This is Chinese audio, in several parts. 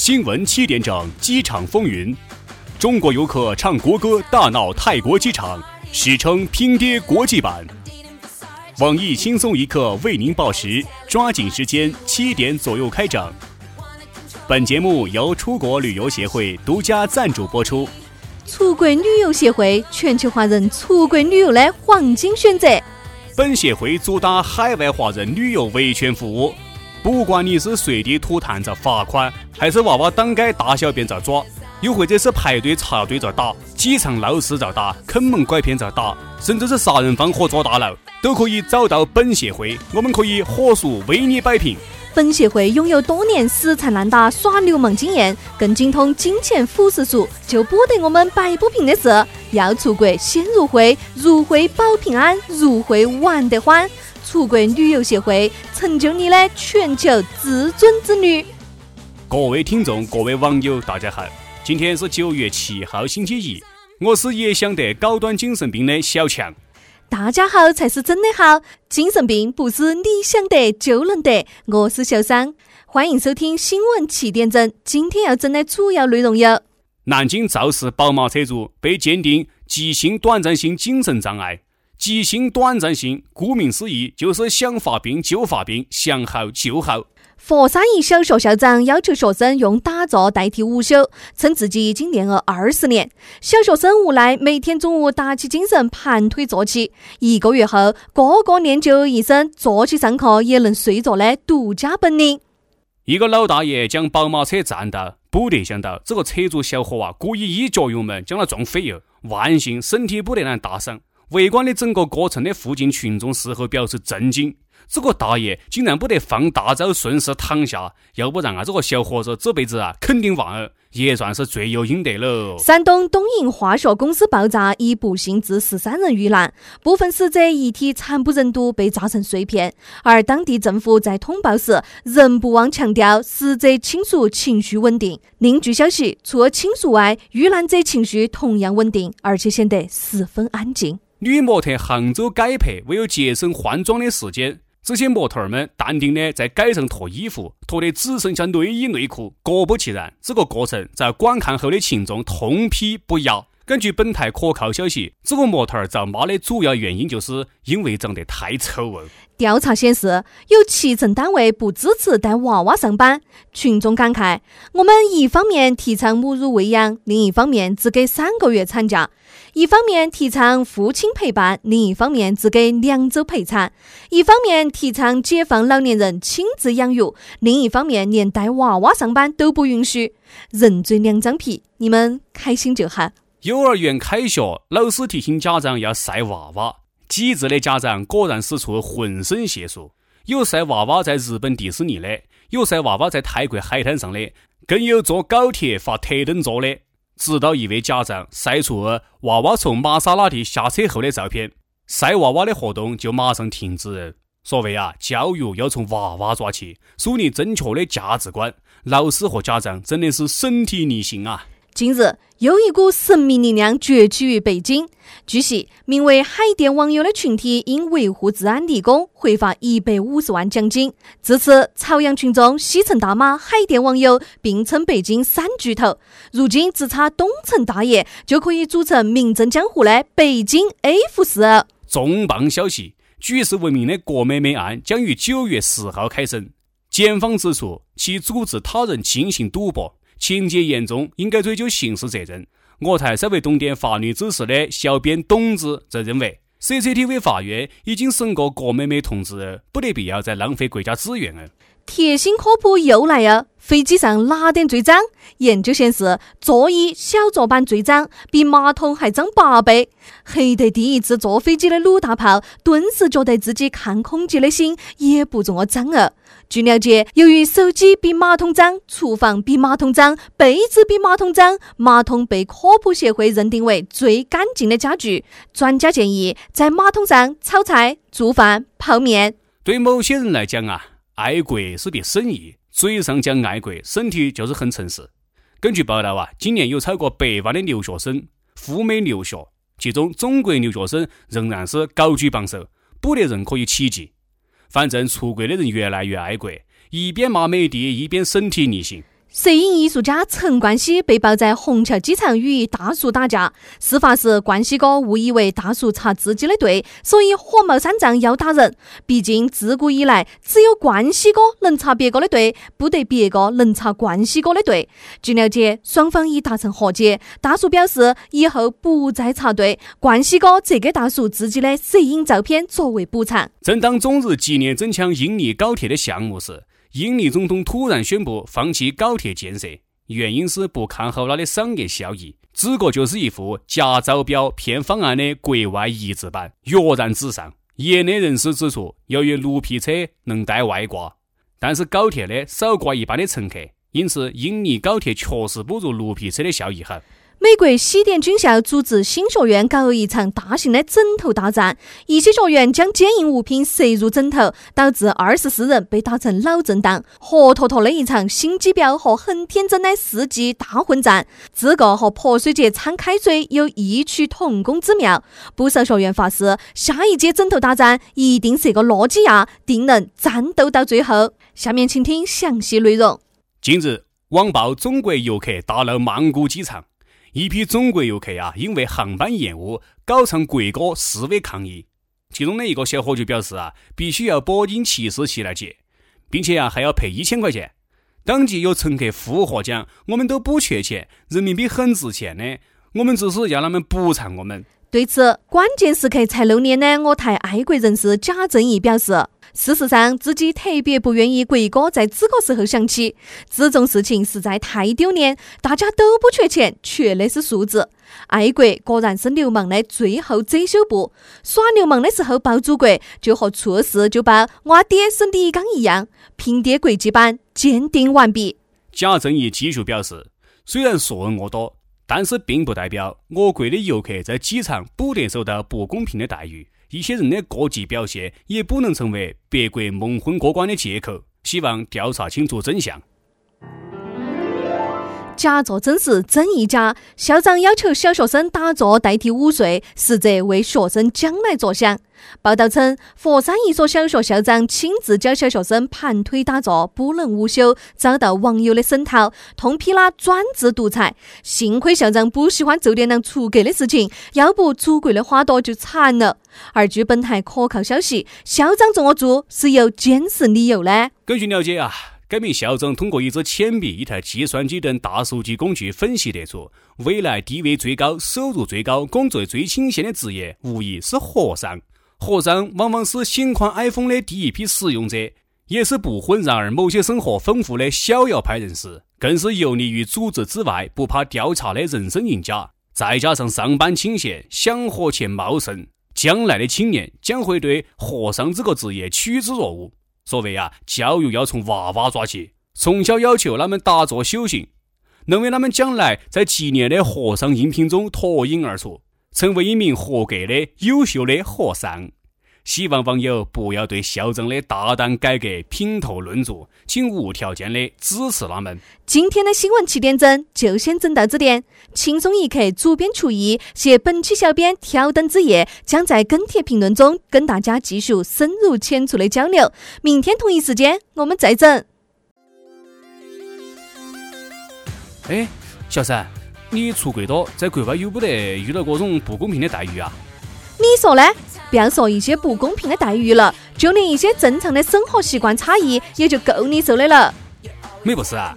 新闻七点整，机场风云。中国游客唱国歌大闹泰国机场，史称拼爹国际版。网易轻松一刻为您报时，抓紧时间，七点左右开整。本节目由出国旅游协会独家赞助播出。出国旅游协会，全球华人出国旅游的黄金选择。本协会主打海外华人旅游维权服务，不管你是随地吐痰遭罚款，还是娃娃当街大小便遭抓，又或者是排队插队遭打，机场闹事遭打，坑蒙拐骗遭打，甚至是杀人放火抓大牢，都可以找到本协会，我们可以火速为你摆平。本协会拥有多年死缠烂打耍流氓经验，更精通金钱腐蚀术，就不得我们摆不平的事。要出国先入会，入会保平安，入会玩得欢。出国旅游协会，成就你的全球至尊之旅。各位听众，各位网友，大家好，今天是九月七号，星期一，我是也想得高端精神病的小强。大家好才是真的好，精神病不是你想得就能得。我是小三，欢迎收听新闻七点整。今天要整的主要内容有：南京肇事宝马车主被鉴定急性短暂性精神障碍。急性短暂性，顾名思义，就是想发病就发病，想好就好。佛山一小学校长要求学生用打坐代替午休，称自己已经练了二十年。小学生无奈，每天中午打起精神盘腿坐起。一个月后，个个练就一身坐起上课也能睡着的独家本领。一个老大爷将宝马车占道，不得想到这个车主小伙啊，故意一脚油门将他撞飞了，万幸身体不得难大伤。围观的整个过程的附近群众事后表示震惊。这个大爷竟然不得放大招，顺势躺下，要不然啊，这个小伙子这辈子啊肯定忘了，也算是罪有应得喽。山东东营化学公司爆炸，一不幸致十三人遇难，部分死者遗体惨不忍睹，被炸成碎片。而当地政府在通报时，仍不忘强调死者亲属情绪稳定。另据消息，除了亲属外，遇难者情绪同样稳定，而且显得十分安静。女模特杭州改拍，为了节省换装的时间。这些模特儿们淡定的在街上脱衣服，脱得只剩下内衣内裤。果不其然，这个过程在观看后的群众痛批不雅。根据本台可靠消息，这个模特儿遭骂的主要原因就是因为长得太丑了。调查显示，有七成单位不支持带娃娃上班。群众感慨：我们一方面提倡母乳喂养，另一方面只给三个月产假；一方面提倡父亲陪伴，另一方面只给两周陪产；一方面提倡解放老年人亲自养育，另一方面连带娃娃上班都不允许。人嘴两张皮，你们开心就好。幼儿园开学，老师提醒家长要晒娃娃。机智的家长果然使出浑身解数，有晒娃娃在日本迪士尼的，有晒娃娃在泰国海滩上的，更有坐高铁发特等座的。直到一位家长晒出娃娃从玛莎拉蒂下车后的照片，晒娃娃的活动就马上停止。所谓啊，教育要从娃娃抓起，树立正确的价值观。老师和家长真的是身体力行啊！近日，又一股神秘力量崛起于北京。据悉，名为“海淀网友”的群体因维护治安立功，获发一百五十万奖金。至此，朝阳群众西城大妈“海淀网友”，并称北京“三巨头”。如今，只差东城大爷就可以组成名震江湖的北京 F 四。重磅消息：举世闻名的郭美美案将于九月十号开审。检方指出，其组织他人进行赌博。情节严重，应该追究刑事责任。我台稍微懂点法律知识的小编董子则认为，CCTV 法院已经审过郭美美同志，不得必要再浪费国家资源了。贴心科普又来了，飞机上哪点最脏？研究显示，座椅小桌板最脏，比马桶还脏八倍。黑得第一次坐飞机的鲁大炮，顿时觉得自己看空姐的心也不这么脏了。据了解，由于手机比马桶脏，厨房比马桶脏，被子比马桶脏，马桶被科普协会认定为最干净的家具。专家建议，在马桶上炒菜、做饭、泡面。对某些人来讲啊。爱国是笔生意，嘴上讲爱国，身体就是很诚实。根据报道啊，今年有超过百万的留学生赴美留学，其中中国留学生仍然是高居榜首，不得人可以企及。反正出国的人越来越爱国，一边骂美帝，一边身体力行。摄影艺术家陈冠希被曝在虹桥机场与大叔打架。事发时，冠希哥误以为大叔插自己的队，所以火冒三丈要打人。毕竟自古以来，只有冠希哥能插别个的队，不得别个能插冠希哥的队。据了解，双方已达成和解。大叔表示以后不再插队，冠希哥则给大叔自己的摄影照片作为补偿。正当中日纪念增强印尼高铁的项目时，印尼总统突然宣布放弃高铁建设，原因是不看好它的商业效益，只不过就是一副假招标骗方案的国外移植版，跃然纸上。业内人士指出，由于绿皮车能带外挂，但是高铁呢少挂一半的乘客，因此印尼高铁确实不如绿皮车的效益好。美国西点军校组织新学院搞了一场大型的枕头大战，一些学员将坚硬物品塞入枕头，导致二十四人被打成脑震荡，活脱脱的一场心机婊和很天真的世纪大混战。这个和泼水节掺开水有异曲同工之妙。不少学员发誓，下一届枕头大战一定是个诺基亚，定能战斗到最后。下面请听详细内容。近日，网曝中国游客打闹曼谷机场。一批中国游客啊，因为航班延误，搞唱国歌示威抗议。其中的一个小伙就表示啊，必须要波音七四七来接，并且啊还要赔一千块钱。当即有乘客附和讲：“我们都不缺钱，人民币很值钱的，我们只是要他们补偿我们。”对此，关键时刻才露脸的我台爱国人士贾正义表示。事实上，自己特别不愿意国歌在这个时候响起，这种事情实在太丢脸。大家都不缺钱，缺的是素质。爱国果然是流氓的最后遮羞布，耍流氓的时候抱祖国，就和出事就抱我爹是李刚一样。平爹国际版鉴定完毕。贾正义继续表示，虽然说人恶多，但是并不代表我国的游客在机场不得受到不公平的待遇。一些人的过激表现也不能成为别国蒙混过关的借口。希望调查清楚真相。假作真实真亦假。校长要求小学生打坐代替午睡，实则为学生将来着想。报道称，佛山一所小学校长亲自教小学生盘腿打坐，不能午休，遭到网友的声讨，痛批他专制独裁。幸亏校长不喜欢做点啷出格的事情，要不祖国的花朵就惨了。而据本台可靠消息，校长这么做是有坚实理由的。根据了解啊。该名校长通过一支铅笔、一台计算机等大数据工具分析得出，未来地位最高、收入最高、工作最清闲的职业，无疑是和尚。和尚往往是新款 iPhone 的第一批使用者，也是不婚然而某些生活丰富的逍遥派人士，更是游离于组织之外、不怕调查的人生赢家。再加上上班清闲、想活且茂盛，将来的青年将会对和尚这个职业趋之若鹜。所谓啊，教育要从娃娃抓起，从小要求他们打坐修行，能为他们将来在几年的和尚应聘中脱颖而出，成为一名合格的优秀的和尚。希望网友不要对校长的大胆改革品头论足，请无条件的支持他们。今天的新闻七点整就先整到这点。轻松一刻，主编厨艺，携本期小编挑灯之夜，将在跟帖评论中跟大家继续深入浅出的交流。明天同一时间，我们再整。哎，小三，你出国多，在国外有不得遇到各种不公平的待遇啊？你说呢？不要说一些不公平的待遇了，就连一些正常的生活习惯差异，也就够你受的了。没不是啊，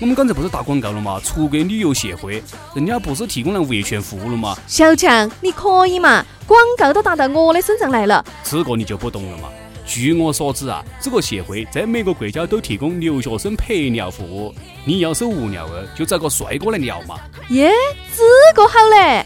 我们刚才不是打广告了吗？出国旅游协会，人家不是提供了维权服务了吗？小强，你可以嘛？广告都打到我的身上来了。这个你就不懂了嘛？据我所知啊，这个协会在每个国家都提供留学生陪聊服务。你要是无聊了，就找个帅哥来聊嘛。耶，这个好嘞！